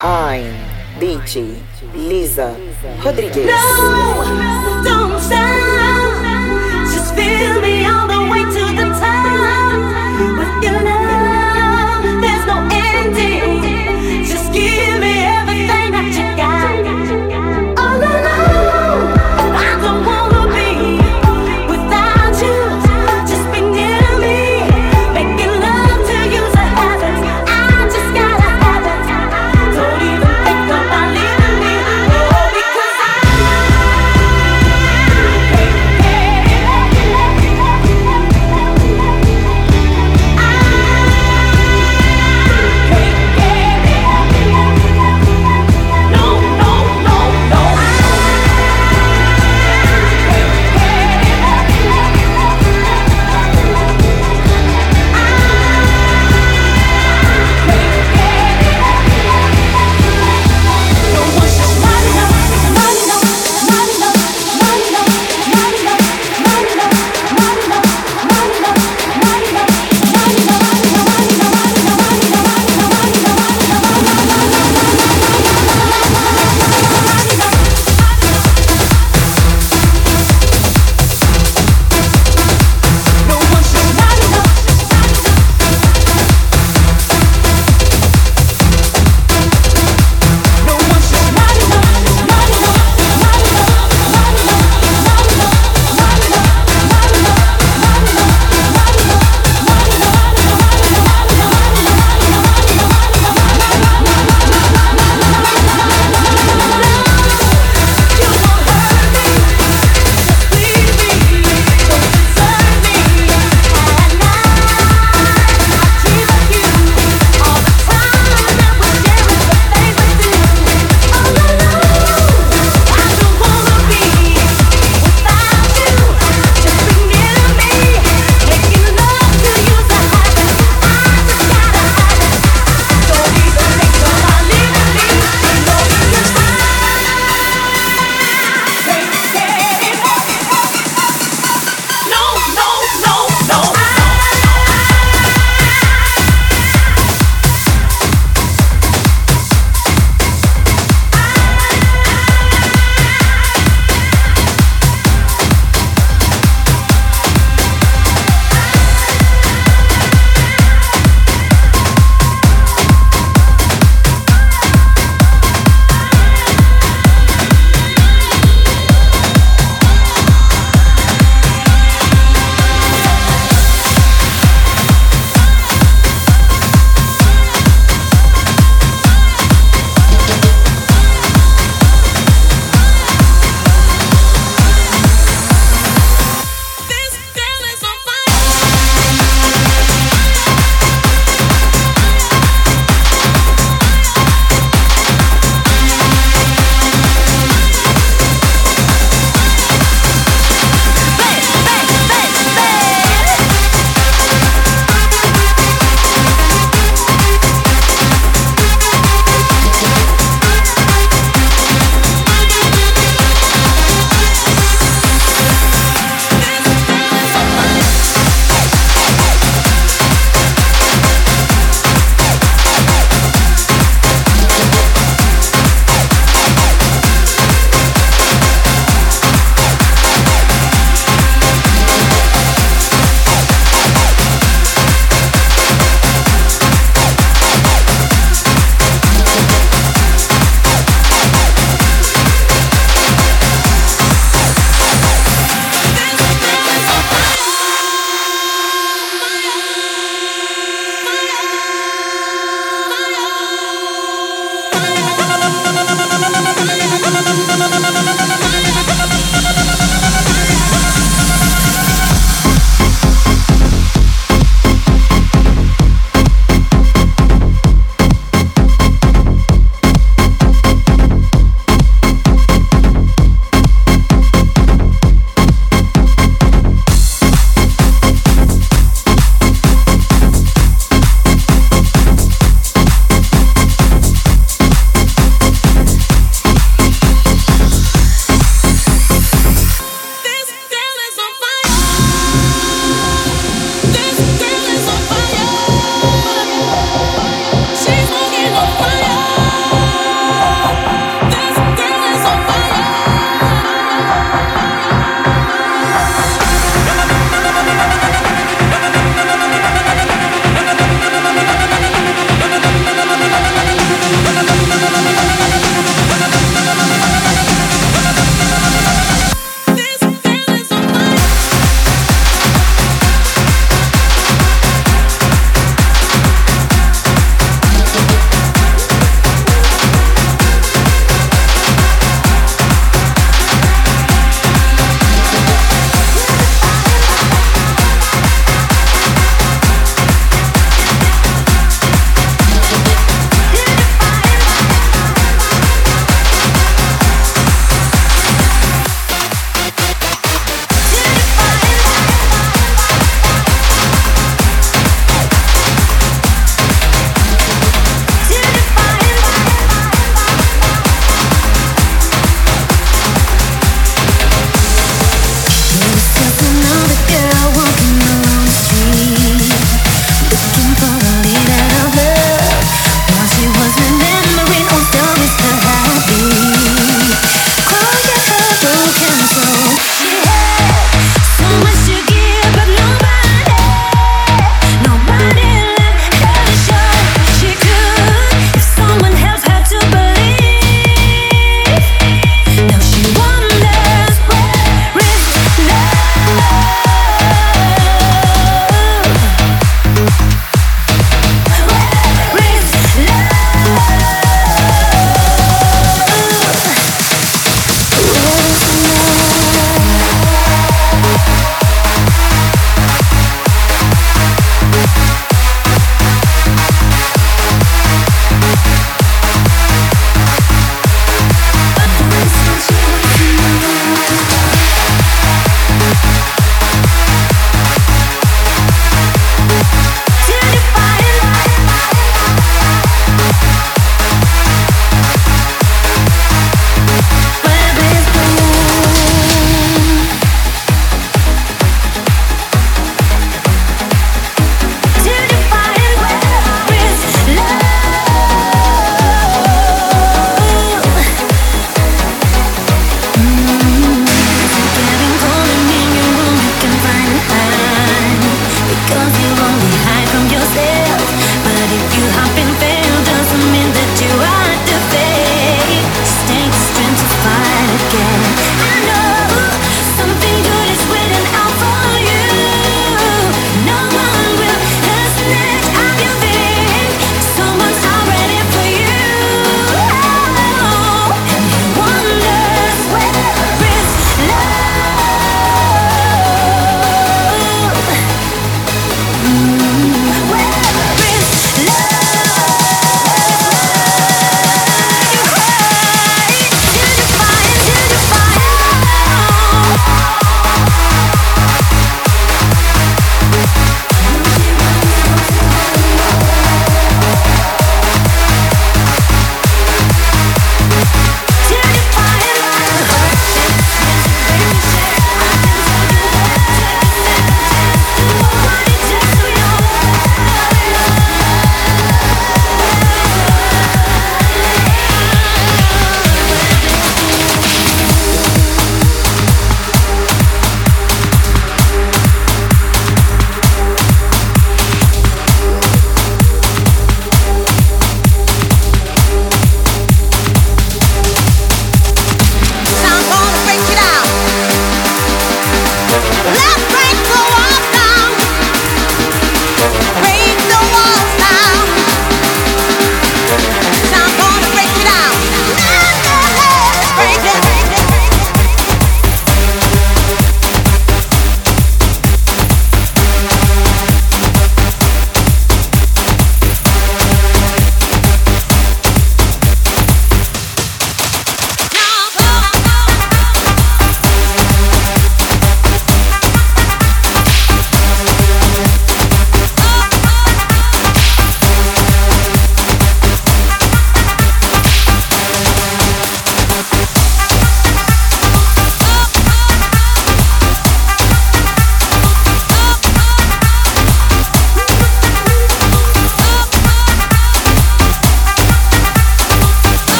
I'm DJ Lisa Rodrigues. No,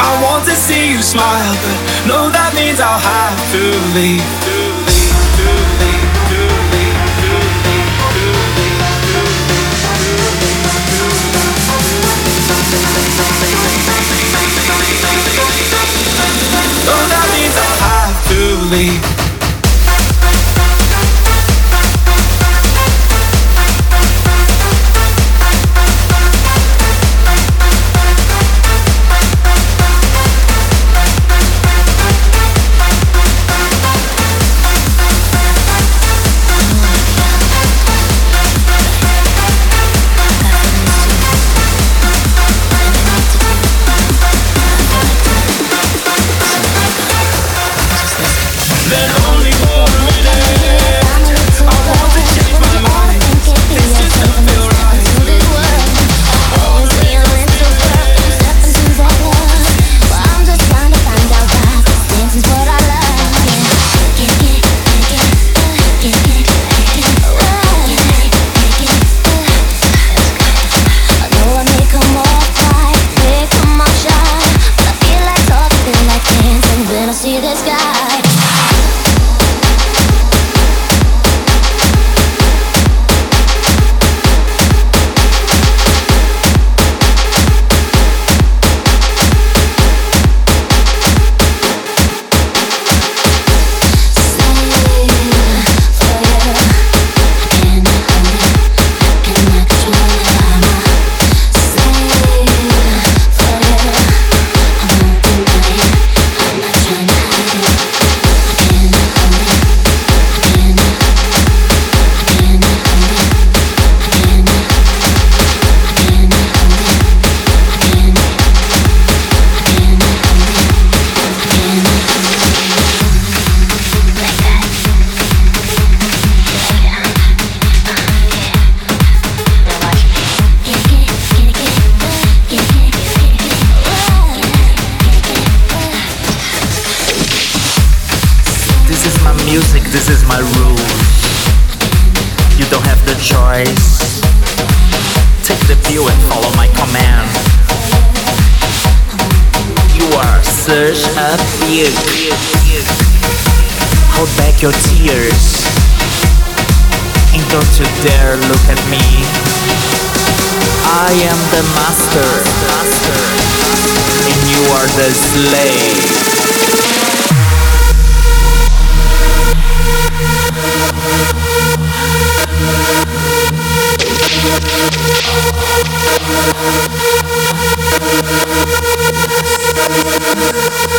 I want to see you smile, but no, that means I'll have to leave. Hold back your tears and don't you dare look at me. I am the master, and you are the slave. Thank you.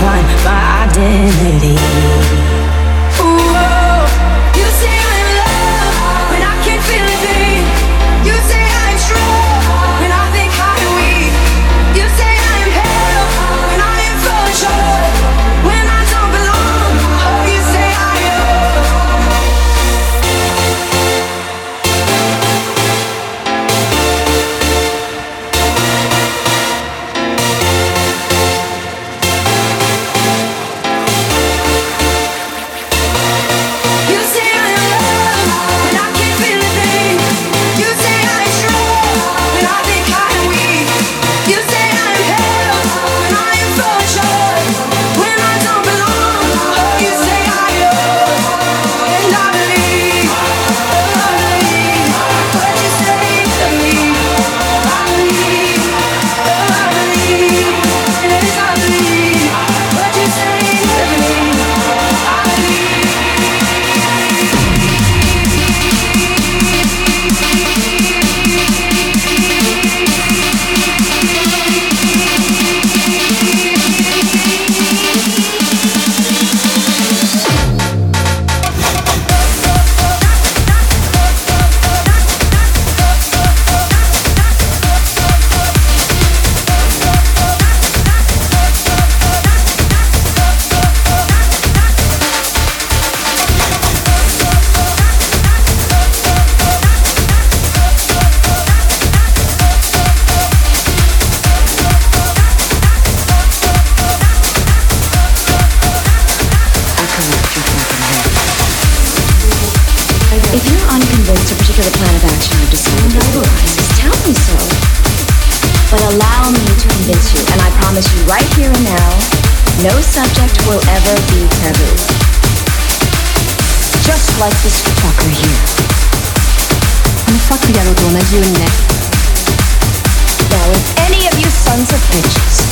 find my identity. Allow me to convince you, and I promise you right here and now, no subject will ever be taboo. Just like this fucker here. このファック野郎と同じようにね。Now if any of you sons of bitches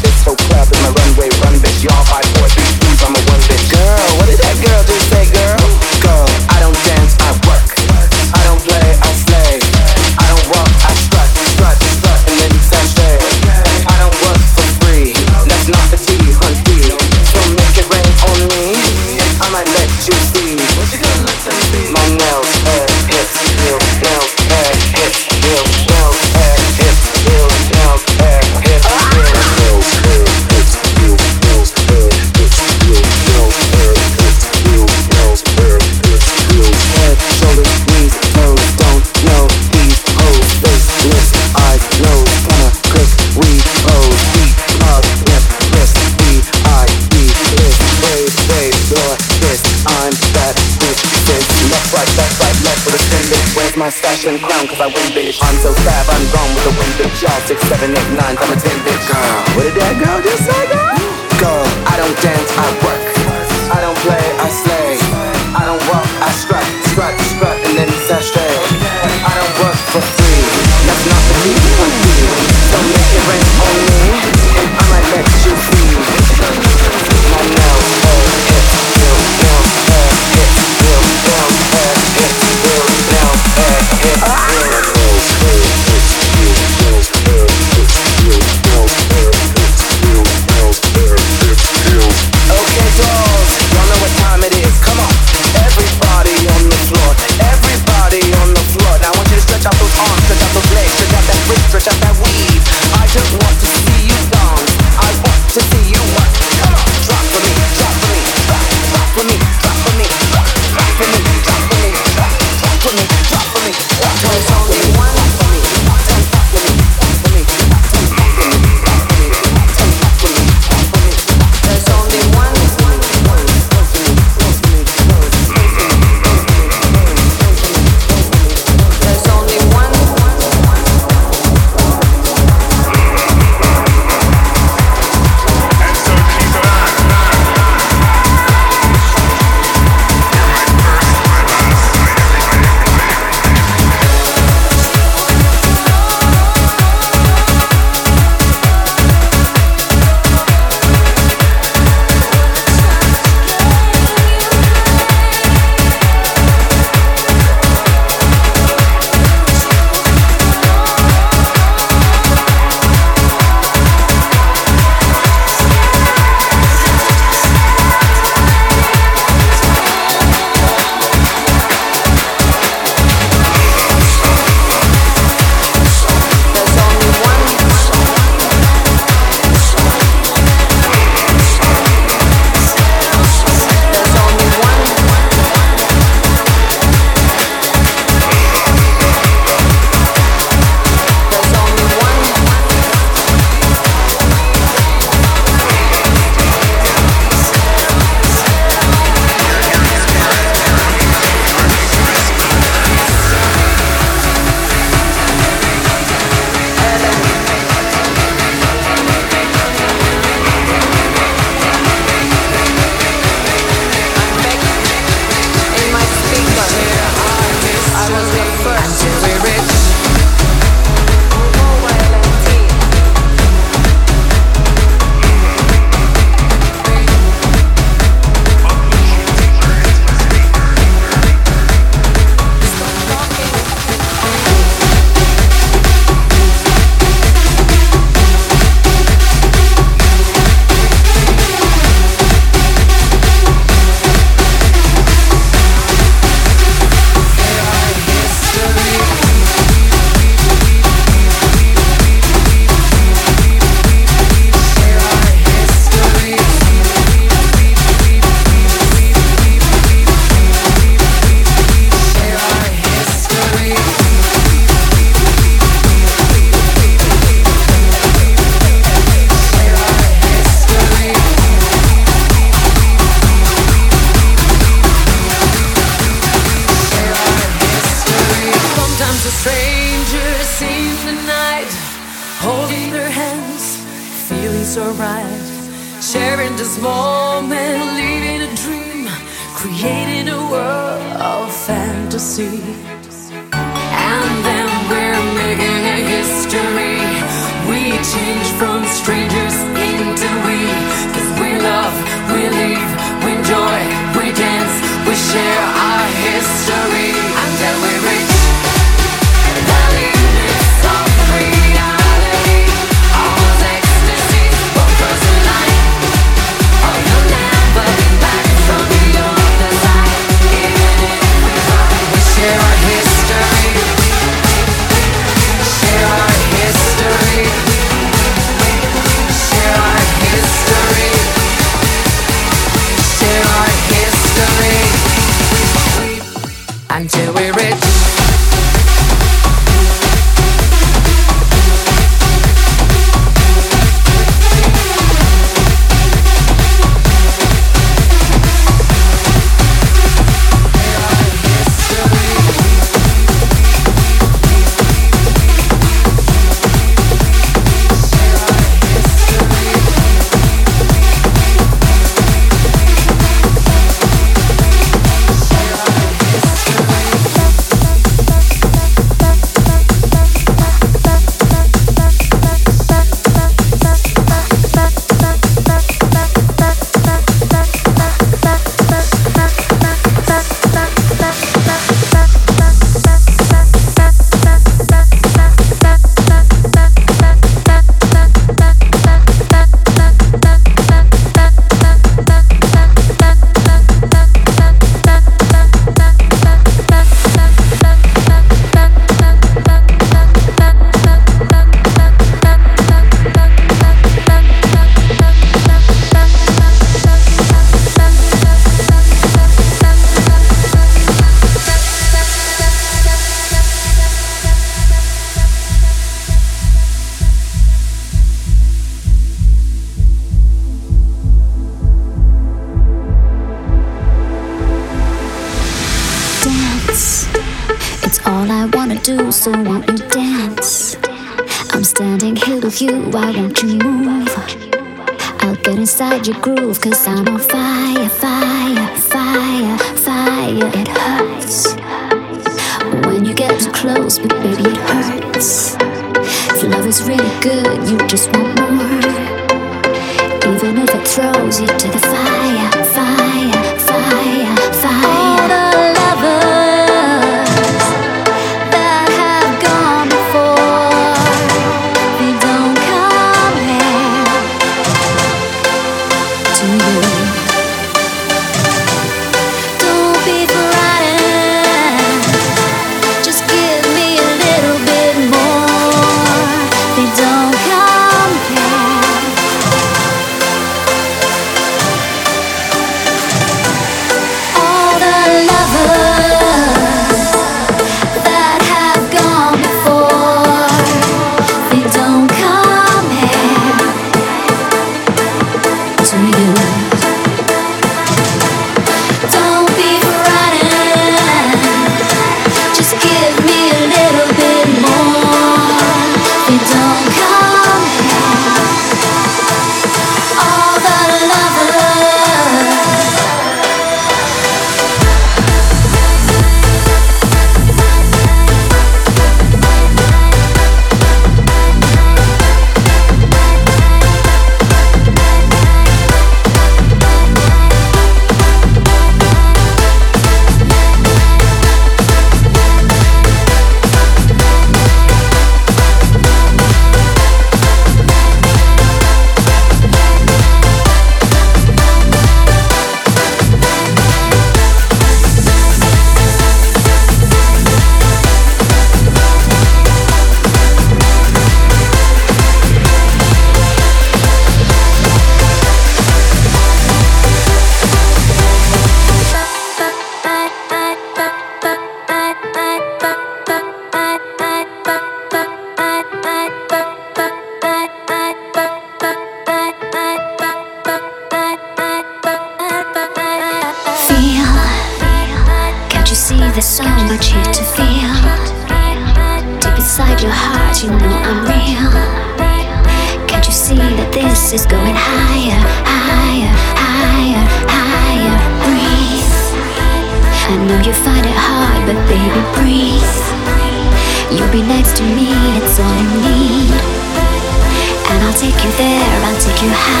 you there,